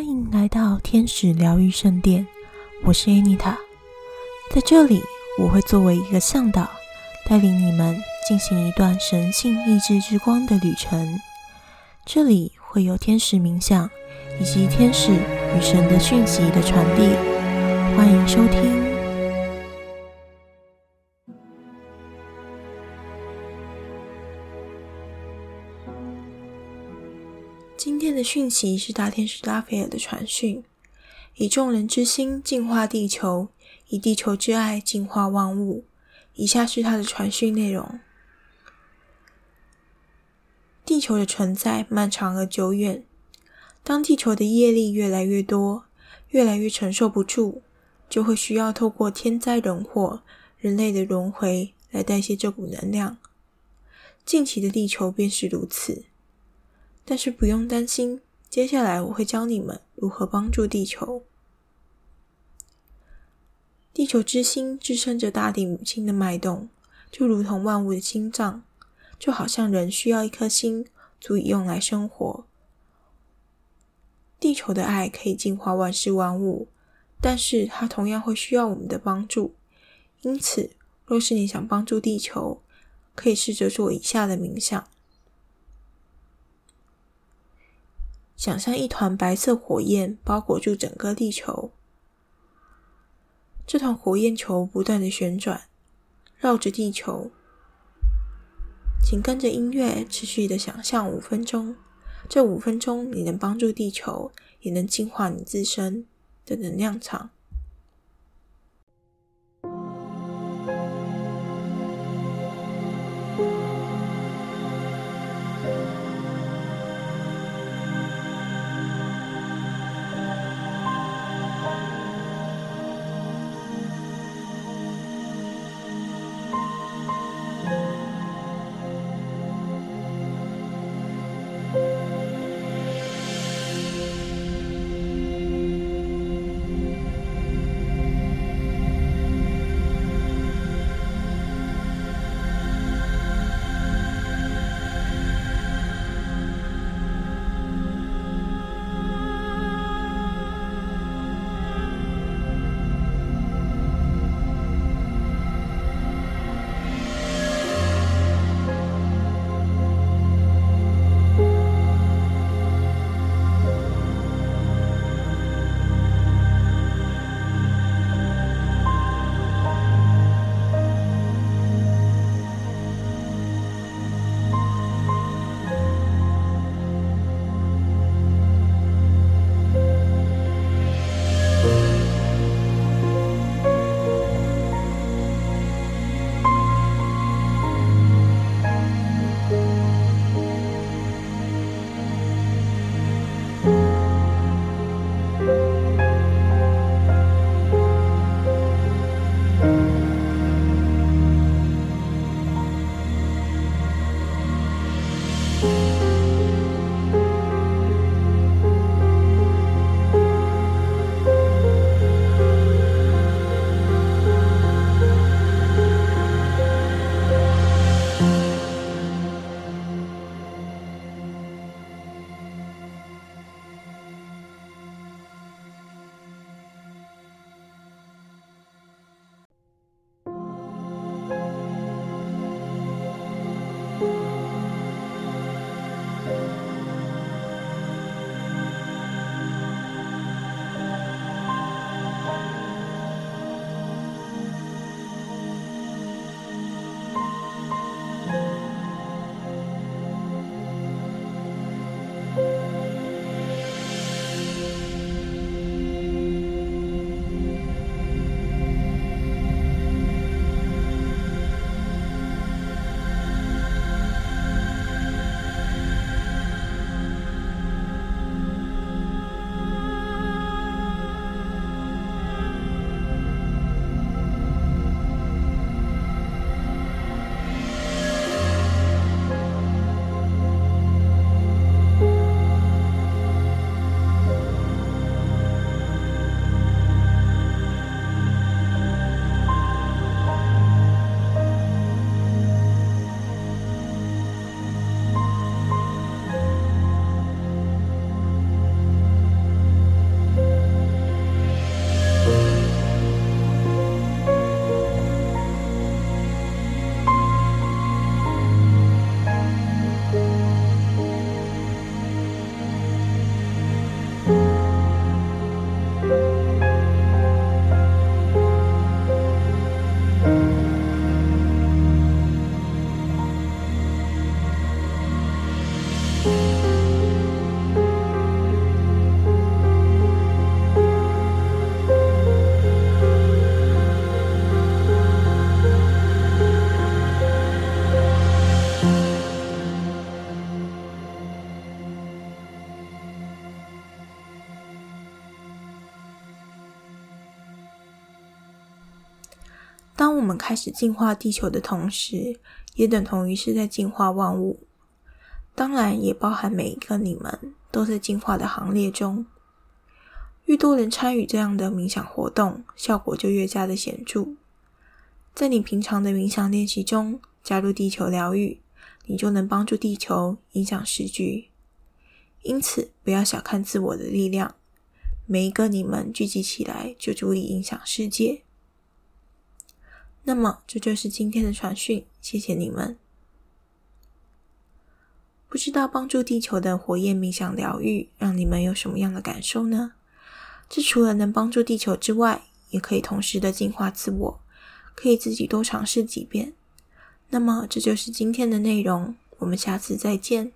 欢迎来到天使疗愈圣殿，我是 Anita，在这里我会作为一个向导，带领你们进行一段神性意志之光的旅程。这里会有天使冥想以及天使与神的讯息的传递，欢迎收听。今天的讯息是大天使拉斐尔的传讯：以众人之心净化地球，以地球之爱净化万物。以下是他的传讯内容：地球的存在漫长而久远。当地球的业力越来越多，越来越承受不住，就会需要透过天灾人祸、人类的轮回来代谢这股能量。近期的地球便是如此。但是不用担心，接下来我会教你们如何帮助地球。地球之心支撑着大地母亲的脉动，就如同万物的心脏，就好像人需要一颗心，足以用来生活。地球的爱可以净化万事万物，但是它同样会需要我们的帮助。因此，若是你想帮助地球，可以试着做以下的冥想。想象一团白色火焰包裹住整个地球，这团火焰球不断的旋转，绕着地球。请跟着音乐持续的想象五分钟，这五分钟你能帮助地球，也能净化你自身的能量场。我们开始净化地球的同时，也等同于是在净化万物。当然，也包含每一个你们都在净化的行列中。越多人参与这样的冥想活动，效果就越加的显著。在你平常的冥想练习中，加入地球疗愈，你就能帮助地球影响时局。因此，不要小看自我的力量。每一个你们聚集起来，就足以影响世界。那么，这就是今天的传讯，谢谢你们。不知道帮助地球的火焰冥想疗愈，让你们有什么样的感受呢？这除了能帮助地球之外，也可以同时的净化自我，可以自己多尝试几遍。那么，这就是今天的内容，我们下次再见。